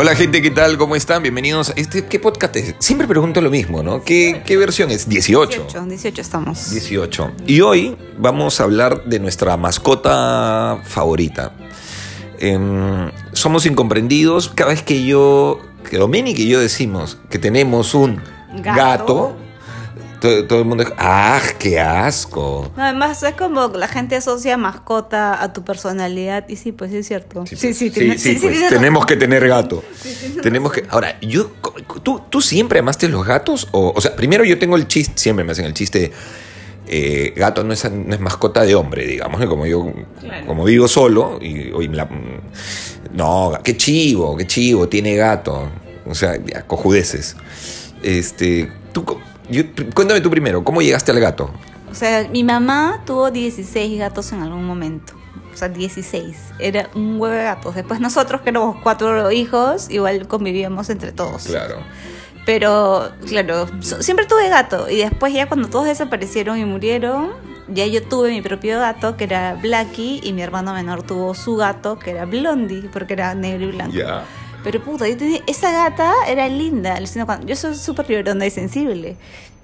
Hola gente, ¿qué tal? ¿Cómo están? Bienvenidos. Este, ¿Qué podcast es? Siempre pregunto lo mismo, ¿no? ¿Qué, qué versión es? 18. 18, 18 estamos. 18. Y hoy vamos a hablar de nuestra mascota favorita. Em, somos incomprendidos cada vez que yo, que Dominic y yo decimos que tenemos un gato, Gato. Todo, todo el mundo dice, ¡ah, qué asco! No, Además, es como la gente asocia mascota a tu personalidad. Y sí, pues sí es cierto. Sí, sí, sí, sí, sí, pues, tiene tenemos que tener gato. Tenemos que. Ahora, yo. ¿tú, ¿Tú siempre amaste los gatos? O, o sea, primero yo tengo el chiste, siempre me hacen el chiste. eh, gato no es, no es mascota de hombre, digamos, como yo, Claro. como vivo solo, y, hoy la- no, qué chivo, qué chivo, tiene gato. O sea, ya, cojudeces. Este, tú, yo- cuéntame tú primero, ¿cómo llegaste al gato? O sea, mi mamá tuvo 16 gatos en algún momento. O sea, 16. Era un huevo de gatos. Después nosotros, que éramos cuatro hijos, igual convivíamos entre todos. Claro. Pero, claro, siempre tuve gato. Y después ya cuando todos desaparecieron y murieron, ya yo tuve mi propio gato, que era Blackie, y mi hermano menor tuvo su gato, que era Blondie, porque era negro y blanco. Ya. Pero puta, yo tenía- esa gata era linda. Yo soy súper llorona y sensible.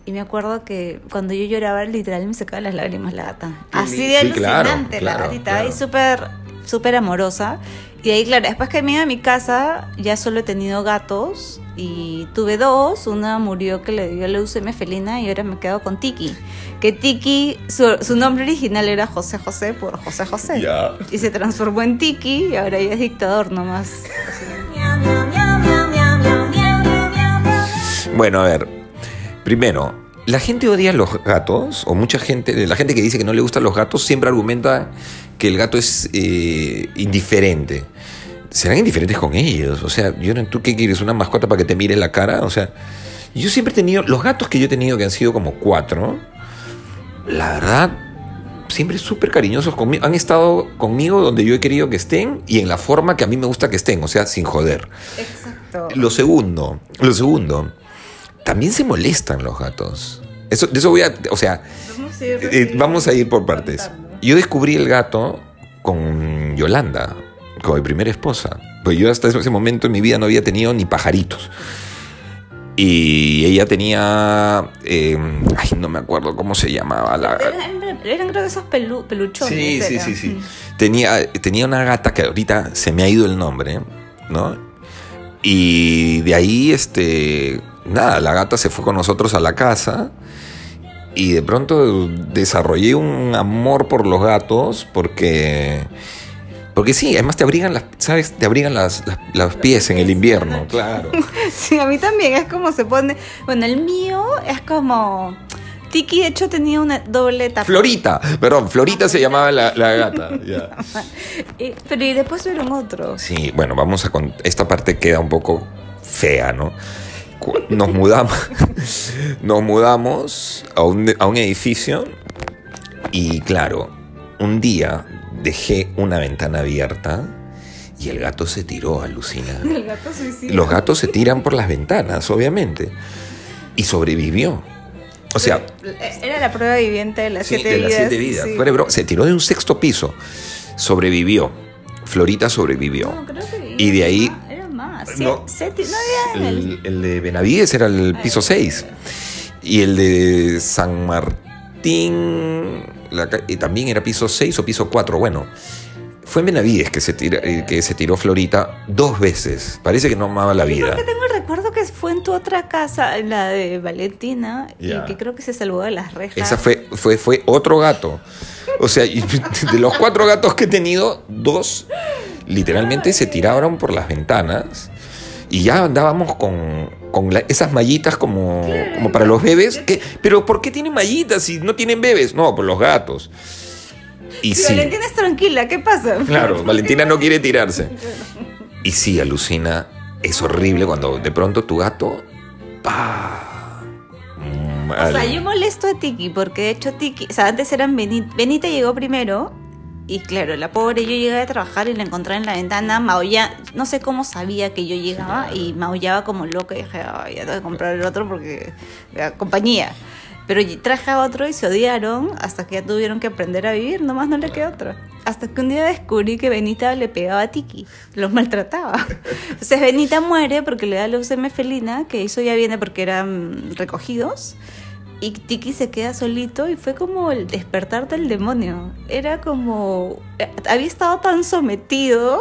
Y me acuerdo que cuando yo lloraba, literal me sacaba las lágrimas la gata. Así de Sí, claro, alucinante la claro, gatita. claro. Y súper, súper amorosa. Y ahí, claro, después que me iba a mi casa, ya solo he tenido gatos. Y tuve dos. Una murió que le dio leucemia felina y ahora me quedo con Tiki. Que Tiki, su, su nombre original era José José por José José. Ya. Y se transformó en Tiki y ahora ya es dictador nomás. Bueno, a ver. Primero, la gente odia a los gatos, o mucha gente, la gente que dice que no le gustan los gatos, siempre argumenta que el gato es eh, indiferente. Serán indiferentes con ellos. O sea, yo no- ¿tú qué quieres? ¿Una mascota para que te mire la cara? O sea, yo siempre he tenido, los gatos que yo he tenido, que han sido como cuatro, la verdad, siempre súper cariñosos conmigo. Han estado conmigo donde yo he querido que estén y en la forma que a mí me gusta que estén, o sea, sin joder. Exacto. Lo segundo, lo segundo, también se molestan los gatos. Eso, de eso voy a, o sea, Vamos a ir, eh, vamos a ir por partes. contando. Yo descubrí el gato con Yolanda, con mi primera esposa. Pues yo hasta ese momento en mi vida no había tenido ni pajaritos. Y ella tenía, eh, ay, no me acuerdo cómo se llamaba la, Eran, eran creo que esos pelu- peluchones. Sí, sí, sí, sí. Mm. Tenía, tenía una gata que ahorita se me ha ido el nombre, ¿no? Y de ahí, este, nada, la gata se fue con nosotros a la casa y de pronto desarrollé un amor por los gatos porque... Porque sí, además te abrigan las, ¿sabes? Te abrigan las, las, los pies en el invierno, claro. Sí, a mí también es como se pone. Bueno, el mío es como. Tiki, de hecho, tenía una doble tapa. Florita, perdón, Florita se llamaba la, la gata. ya. Y- pero y después tuvieron otros. Sí, bueno, vamos a con esta parte queda un poco fea, ¿no? Nos mudamos, nos mudamos a un, a un edificio y claro, un día dejé una ventana abierta y el gato se tiró, alucina. El gato suicida. Los gatos se tiran por las ventanas, obviamente, y sobrevivió. O sea, Era la prueba viviente de las Sí, siete de vidas. las siete vidas. sí. Se tiró de un sexto piso. Sobrevivió. Florita sobrevivió. No, creo que Y de ahí-. No. Siete- siete- no había en el- de Benavides era el piso 6. Y el de San Martín la también era piso 6 o piso 4. Bueno, fue en Benavides que se, tira- eh, que se tiró Florita dos veces. Parece que no amaba la vida. Tengo el recuerdo que fue en tu otra casa, la de Valentina, y que creo que se salvó de las rejas. Esa fue, fue, fue otro gato. O sea, de los cuatro gatos que he tenido, dos literalmente se tiraron por las ventanas y ya andábamos con, con la- esas mallitas como, como para los bebés. ¿Qué? Pero ¿por qué tienen mallitas si no tienen bebés? No, por los gatos. Y Si sí, Valentina es tranquila, ¿qué pasa? claro, Valentina no quiere tirarse. Y sí, alucina, es horrible cuando de pronto tu gato... ¡pa! Mm, O sea, yo molesto a Tiki, porque de hecho Tiki, o sea, antes eran Benita, Benita llegó primero, y claro, la pobre, yo llegué a trabajar y la encontré en la ventana, maulla, no sé cómo sabía que yo llegaba, y maullaba como loca, y dije, "Ay, ya tengo que comprar el otro porque, compañía. Pero traje a otro y se odiaron hasta que ya tuvieron que aprender a vivir, nomás no le quedó otro. Hasta que un día descubrí que Benita le pegaba a Tiki, los maltrataba. Entonces Benita muere porque le da leucemia felina, que eso ya viene porque eran recogidos. Y Tiki se queda solito y fue como el despertar del demonio. Era como... Había estado tan sometido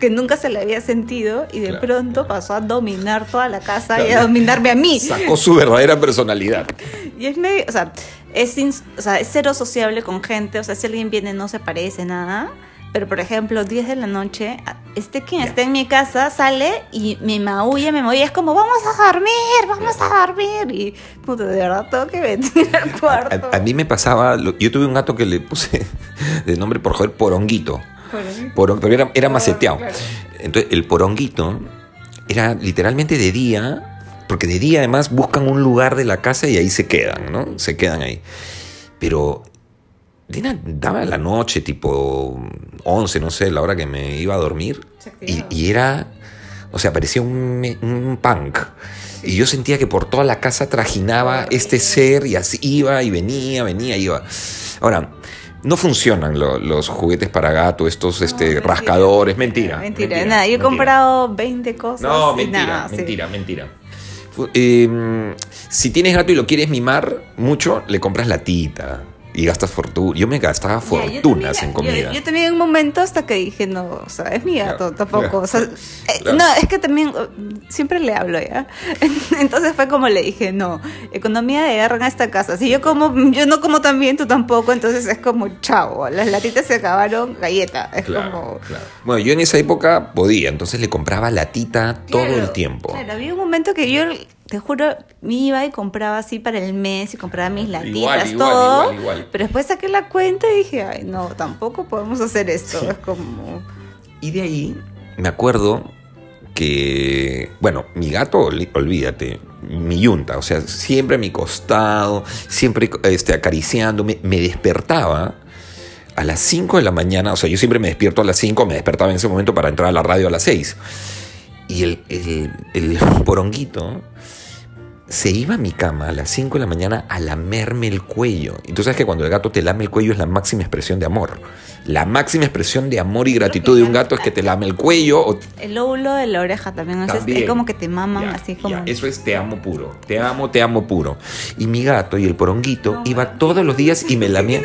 que nunca se le había sentido y de Claro. pronto pasó a dominar toda la casa y a dominarme a mí. Sacó su verdadera personalidad. Y es medio, o sea, es, o sea, es cero sociable con gente, o sea, si alguien viene no se parece nada. Pero, por ejemplo, 10 de la noche, este quien Ya. está en mi casa sale y me maulla, me maulla. Es como, vamos a dormir, vamos a dormir. Y, puta, de verdad tengo que venir al cuarto. A, a mí me pasaba, yo tuve un gato que le puse de nombre por joder Poronguito. Porón- pero era, era maceteado. claro. Entonces, el poronguito era literalmente de día, porque de día además buscan un lugar de la casa y ahí se quedan, ¿no? Se quedan ahí. Pero de na- daba la noche, tipo 11, no sé, la hora que me iba a dormir. Y, era, o sea, parecía un, un punk. Y yo sentía que por toda la casa trajinaba este ser y así iba y venía, venía, iba. Ahora, no funcionan lo- los juguetes para gato, estos este, mentira, rascadores, mentira. Mentira, nada. Yo he comprado 20 cosas. No, mentira, nada, sí. mentira, mentira. Eh, si tienes gato y lo quieres mimar mucho, le compras latita y gastas fortuna. Yo me gastaba yo fortunas también- en comida. Yo, yo también en un momento hasta que dije, no, o sea, es mi gato, tampoco. O sea, eh. No, es que también uh, siempre le hablo ya. Entonces fue como le dije, no, economía de guerra en esta casa. Si yo como, yo no como también, tú tampoco, entonces es como, chao, las latitas se acabaron, galleta. Es Claro, como... claro. Bueno, yo en esa época podía, entonces le compraba latita todo el tiempo. Claro, había un momento que yo, te juro, me iba y compraba así para el mes y compraba mis latitas, Igual, igual, todo. igual, igual. Pero después saqué la cuenta y dije, ay, no, tampoco podemos hacer esto. Es como. Y de ahí me acuerdo que, bueno, mi gato, ol- olvídate, mi yunta, o sea, siempre a mi costado, siempre este, acariciándome, me despertaba a las 5 de la mañana, o sea, yo siempre me despierto a las 5, me despertaba en ese momento para entrar a la radio a las 6. Y el, el, el poronguito se iba a mi cama a las 5 de la mañana a lamerme el cuello. Y tú sabes que cuando el gato te lame el cuello es la máxima expresión de amor. La máxima expresión de amor y gratitud de un gato es que te lame el cuello o El lóbulo de la oreja también. ¿no? Es- También. Es como que te maman Ya, así como. ya, eso es te amo puro. Te amo, te amo puro. Y mi gato y el poronguito iba todos los días y me lamía.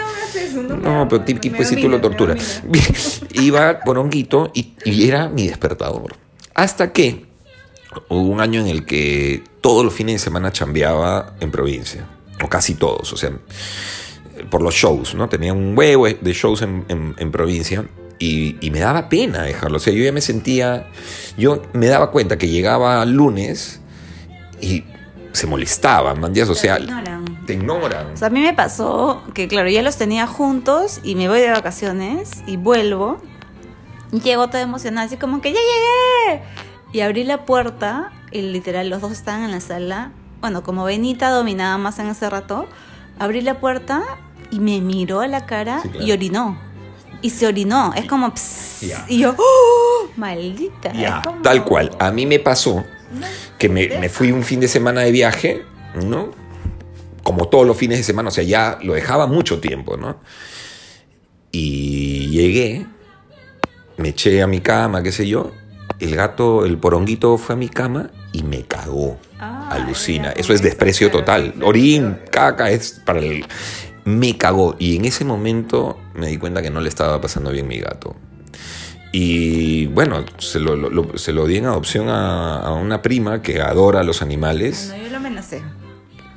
No, pero Tiki, pues si tú lo torturas. Iba poronguito y, y era mi despertador. Hasta que hubo un año en el que todos los fines de semana chambeaba en provincia. O casi todos, o sea, por los shows, ¿no? Tenía un huevo de shows en, en- en provincia. Y, y me daba pena dejarlo. O sea, yo ya me sentía. Yo me daba cuenta que llegaba lunes y se molestaban, man. ya, O sea, Te ignoran. te ignoran. O sea, a mí me pasó que, claro, ya los tenía juntos y me voy de vacaciones y vuelvo. Y llego toda emocionada, así como que ya llegué. Y abrí la puerta y literal los dos estaban en la sala. Bueno, como Benita dominaba más en ese rato, abrí la puerta y me miró a la cara Sí, claro. y orinó. Y se orinó. Es como... pss. Y yo, ¡oh! Maldita. Como- tal cual. A mí me pasó que me, me fui un fin de semana de viaje, ¿no? Como todos los fines de semana, o sea, ya lo dejaba mucho tiempo, ¿no? Y llegué, me eché a mi cama, qué sé yo. El gato, el poronguito fue a mi cama y me cagó. Ah, Alucina. Eso es desprecio total. Orín, caca, es para el. Me cagó. Y en ese momento me di cuenta que no le estaba pasando bien mi gato. Y bueno, se lo, lo- lo- se lo di en adopción a, a una prima que adora los animales. No, yo lo amenacé.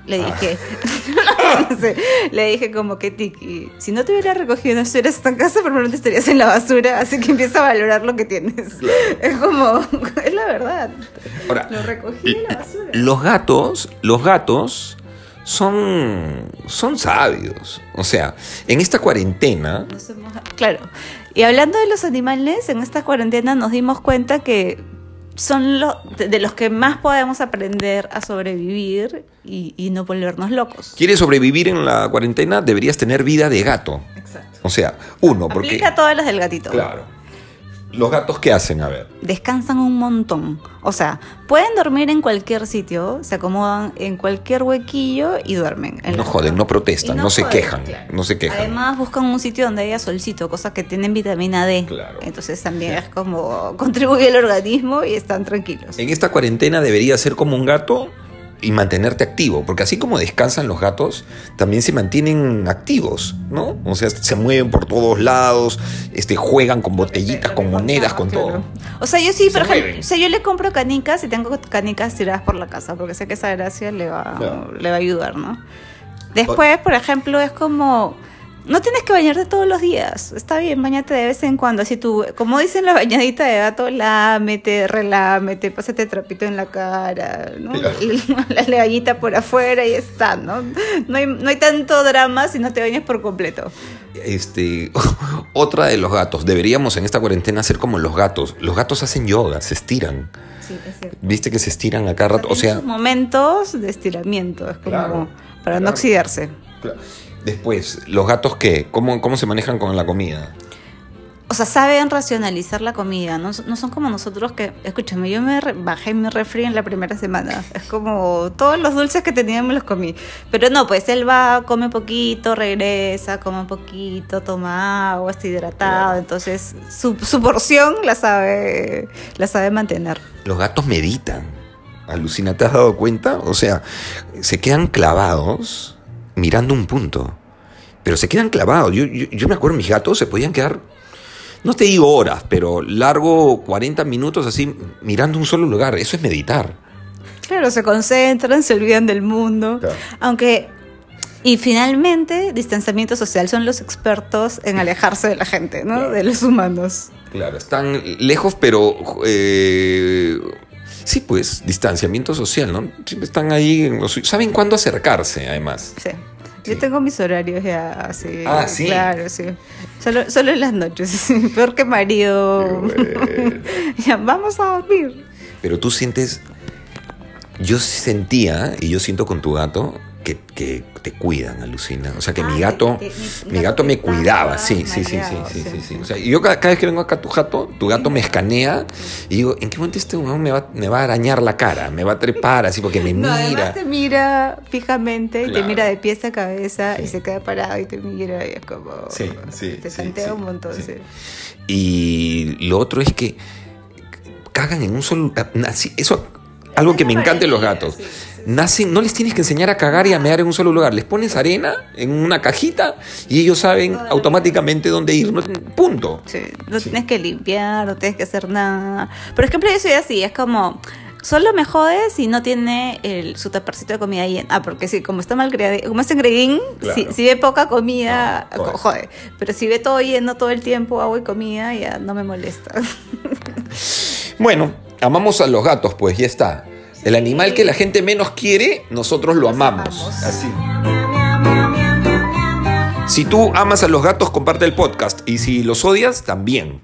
Le dije, lo amenacé. le dije como que Tiki, si no te hubiera recogido no estuvieras en casa, probablemente estarías en la basura, así que empieza a valorar lo que tienes. Es como, es la verdad. Ahora, Lo recogí en la basura. los gatos, los gatos son, son sabios. O sea, en esta cuarentena, Claro. Y hablando de los animales, en esta cuarentena nos dimos cuenta que son los de los que más podemos aprender a sobrevivir y, y no volvernos locos. quieres sobrevivir en la cuarentena, deberías tener vida de gato. Exacto. O sea, uno, porque... Aplica todas las del gatito. Claro. ¿Los gatos qué hacen? A ver. descansan un montón. O sea, pueden dormir en cualquier sitio, se acomodan en cualquier huequillo y duermen. en No joden, no protestan, no, se joden, quejan, claro. no se quejan. Además buscan un sitio donde haya solcito, cosas que tienen vitamina D. Claro. Entonces también es como contribuye al organismo y están tranquilos. En esta cuarentena debería ser como un gato y mantenerte activo, porque así como descansan los gatos, también se mantienen activos, ¿no? O sea, se mueven por todos lados, este, juegan con botellitas, con monedas, con todo. O sea, yo sí, por ejemplo, o sea, yo le compro canicas y tengo canicas tiradas por la casa, porque sé que esa gracia le va, Claro. le va a ayudar, ¿no? Después, por ejemplo, es como... No tienes que bañarte todos los días. Está bien, bañate de vez en cuando. Así tú, como dicen la bañadita de gato, lámete, relámete, pásate trapito en la cara, ¿no? Claro. La leallita por afuera y está, ¿no? No hay, no hay tanto drama si no te bañas por completo. Este, otra de los gatos, deberíamos en esta cuarentena hacer como los gatos. Los gatos hacen yoga, se estiran. Sí, es cierto. ¿Viste que se estiran a cada rato? O sea, momentos de estiramiento, es como Claro, para no oxidarse. Claro. Después, ¿los gatos qué? ¿Cómo, ¿Cómo se manejan con la comida? O sea, saben racionalizar la comida, no, no son como nosotros que, escúchame, yo me bajé mi refri en la primera semana, es como todos los dulces que tenía me los comí, pero no, pues él va, come poquito, regresa, come poquito, toma agua, está hidratado, entonces su, su porción la sabe, la sabe mantener. Los gatos meditan. Alucina, ¿te has dado cuenta? O sea, se quedan clavados mirando un punto. Pero se quedan clavados. Yo, yo, yo me acuerdo, mis gatos se podían quedar, no te digo horas, pero largo 40 minutos así mirando un solo lugar. Eso es meditar. Claro, se concentran, se olvidan del mundo. Claro. Aunque, y finalmente, distanciamiento social son los expertos en alejarse de la gente, ¿no? De los humanos. Claro, están lejos, pero... eh, sí, pues, distanciamiento social, ¿no? Siempre están ahí, en saben cuándo acercarse, además. Sí. Sí. Yo tengo mis horarios ya así. Ah, ¿sí? Claro, sí. Solo, solo en las noches. Peor que marido. ya, vamos a dormir. Pero tú sientes. Yo sentía, y yo siento con tu gato, que, que te cuidan, alucina. O sea, que Ah, mi gato, que mi- mi mi gato me cuidaba. Sí, sí, sí, sí, sí, sí, sí. O sea, yo cada, cada vez que vengo acá a tu gato, tu gato me escanea y digo, ¿en qué momento este weón me va, me va a arañar la cara? Me va a trepar así porque me No, mira. te mira fijamente y Claro. te mira de pies a cabeza Sí. y se queda parado y te mira y es como. Sí, sí, Te sí, un montón, sí. Y lo otro es que cagan en un solo. así- Eso, algo que me encanta de los gatos. Nacen, no les tienes que enseñar a cagar y a mear en un solo lugar. Les pones arena en una cajita y ellos saben automáticamente dónde ir. No- punto. Sí, no Sí. tienes que limpiar, no tienes que hacer nada. Por ejemplo, yo soy así, es como, solo me jode si no tiene el, su taparcito de comida lleno. Ah, porque sí, como está mal criado, como es engredín, Claro. si, si ve poca comida, No, jode. Pero si ve todo lleno todo el tiempo, agua y comida, ya no me molesta. Bueno, amamos a los gatos, pues ya está. El animal que la gente menos quiere, nosotros lo amamos. Así. Si tú amas a los gatos, comparte el podcast. Y si los odias, también.